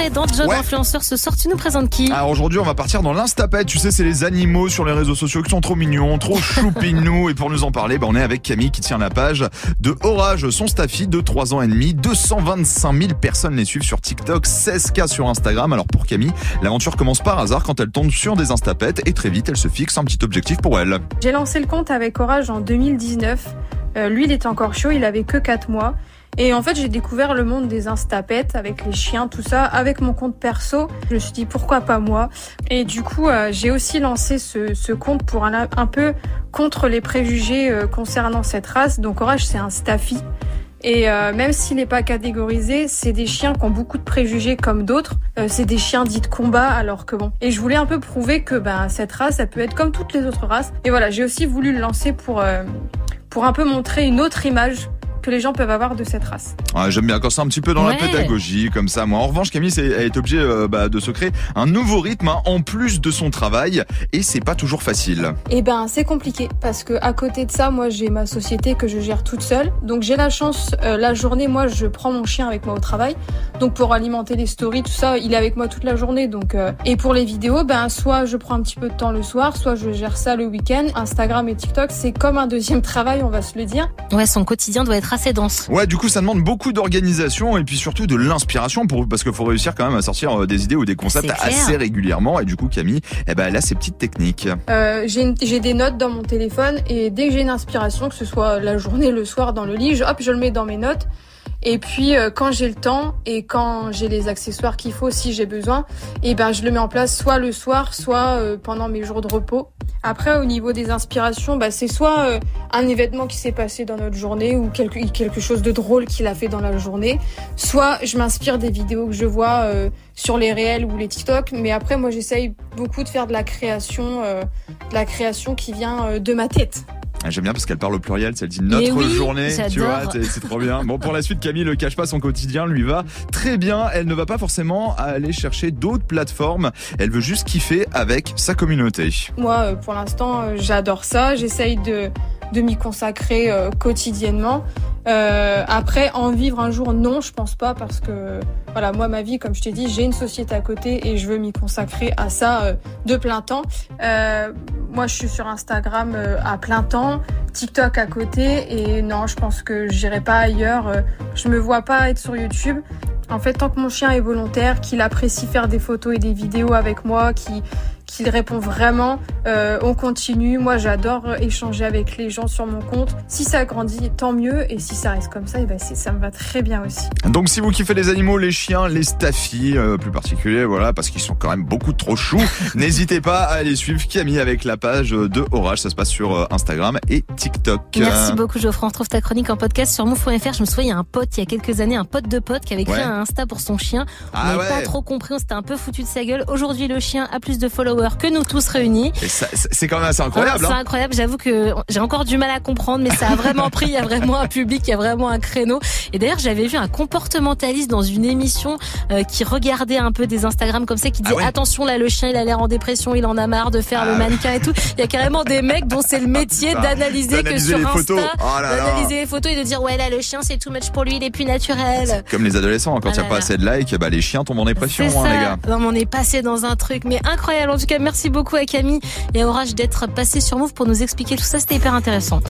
rentrée dans Job Ouais. Influenceur ce soir. Tu nous présentes qui? Alors aujourd'hui, on va partir dans l'instapet. Tu sais, c'est les animaux sur les réseaux sociaux qui sont trop mignons, trop choupinous. Et pour nous en parler, bah, on est avec Camille qui tient la page de Orage, son staffy de 3 ans et demi. 225 000 personnes les suivent sur TikTok, 16K sur Instagram. Alors pour Camille, l'aventure commence par hasard quand elle tombe sur des instapettes et très vite, elle se fixe un petit objectif pour elle. J'ai lancé le compte avec Orage en 2019. Euh, lui, il était encore chaud, il avait que 4 mois. Et en fait, j'ai découvert le monde des instapettes avec les chiens, tout ça, avec mon compte perso. Je me suis dit pourquoi pas moi? Et du coup, euh, j'ai aussi lancé ce, ce compte pour un, un peu contre les préjugés euh, concernant cette race. Donc Orage, c'est un staffy. Et euh, même s'il n'est pas catégorisé, c'est des chiens qui ont beaucoup de préjugés comme d'autres. C'est des chiens dits de combat, alors que bon. Et je voulais un peu prouver que ben, cette race, ça peut être comme toutes les autres races. Et voilà, j'ai aussi voulu le lancer pour, pour un peu montrer une autre image que les gens peuvent avoir de cette race. Ah, J'aime bien quand c'est un petit peu dans Ouais. la pédagogie, comme ça. Moi, en revanche, Camille c'est- elle est obligée euh, bah, de se créer un nouveau rythme hein, en plus de son travail. Et c'est pas toujours facile. Eh ben, c'est compliqué parce que à côté de ça, moi, j'ai ma société que je gère toute seule. Donc, j'ai la chance, euh, la journée, moi, je prends mon chien avec moi au travail. Donc, pour alimenter les stories, tout ça, il est avec moi toute la journée. Donc, euh, et pour les vidéos, ben, soit je prends un petit peu de temps le soir, soit je gère ça le week-end. Instagram et TikTok, c'est comme un deuxième travail, on va se le dire. Ouais, son quotidien doit être assez dense. Ouais, du coup, ça demande beaucoup d'organisation et puis surtout de l'inspiration pour parce qu'il faut réussir quand même à sortir euh, des idées ou des concepts assez régulièrement. Et du coup, Camille, eh ben, elle a ses petites techniques. Euh, j'ai des notes dans mon téléphone et dès que j'ai une inspiration, que ce soit la journée, le soir, dans le lit, je, hop, je le mets dans mes notes. Et puis euh, quand j'ai le temps et quand j'ai les accessoires qu'il faut, si j'ai besoin, et ben je le mets en place soit le soir, soit euh, pendant mes jours de repos. Après, au niveau des inspirations, bah, c'est soit euh, un événement qui s'est passé dans notre journée ou quelque, quelque chose de drôle qu'il a fait dans la journée, soit je m'inspire des vidéos que je vois euh, sur les réels ou les TikTok. Mais après, moi, j'essaye beaucoup de faire de la création, euh, de la création qui vient euh, de ma tête. Ah, J'aime bien parce qu'elle parle au pluriel, ça dit notre oui, journée, tu vois, c'est trop bien. Bon, pour la suite, Camille ne cache pas son quotidien, lui va très bien. Elle ne va pas forcément aller chercher d'autres plateformes. Elle veut juste kiffer avec sa communauté. Moi, euh, pour l'instant, euh, j'adore ça. J'essaye de, de m'y consacrer euh, quotidiennement. Euh, après, en vivre un jour, non, je pense pas parce que voilà, moi, ma vie, comme je t'ai dit, j'ai une société à côté et je veux m'y consacrer à ça euh, de plein temps. Euh, moi, je suis sur Instagram euh, à plein temps, TikTok à côté et non, je pense que j'irai pas ailleurs. Euh, je me vois pas être sur YouTube. En fait, tant que mon chien est volontaire, qu'il apprécie faire des photos et des vidéos avec moi, qu'il qu'il répond vraiment, euh, on continue. Moi, j'adore euh, échanger avec les gens sur mon compte. Si ça grandit, tant mieux. Et si ça reste comme ça, eh ben ça me va très bien aussi. Donc si vous kiffez les animaux, les chiens, les staffis, euh, plus particulier, voilà, parce qu'ils sont quand même beaucoup trop choux, n'hésitez pas à aller suivre Camille avec la page de Orage. Ça se passe sur Instagram et TikTok. Merci beaucoup Geoffroy. On retrouve ta chronique en podcast sur move.fr. Je me souviens, il y a un pote il y a quelques années, un pote de pote qui avait créé Ouais. un Insta pour son chien. On Ah n'avait ouais. pas trop compris, on s'était un peu foutu de sa gueule. Aujourd'hui, le chien a plus de followers que nous tous réunis. C'est quand même assez incroyable. Alors, hein. C'est incroyable, j'avoue que j'ai encore du mal à comprendre, mais ça a vraiment pris, il y a vraiment un public, il y a vraiment un créneau. Et d'ailleurs, j'avais vu un comportementaliste dans une émission euh, qui regardait un peu des Instagram comme ça, qui disait Ah ouais attention là, le chien il a l'air en dépression, il en a marre de faire Ah le ouais. mannequin et tout. Il y a carrément des mecs dont c'est le métier d'analyser que sur les Insta, photos. Oh d'analyser les photos et de dire ouais là le chien c'est too much pour lui, il est plus naturel. Comme les adolescents, quand il Ah n'y a là pas là. assez de likes, bah, les chiens tombent en dépression, hein, les gars. Non, mais on est passé dans un truc, mais incroyable. En merci beaucoup à Camille et à Orage d'être passé sur Move pour nous expliquer tout ça. C'était hyper intéressant.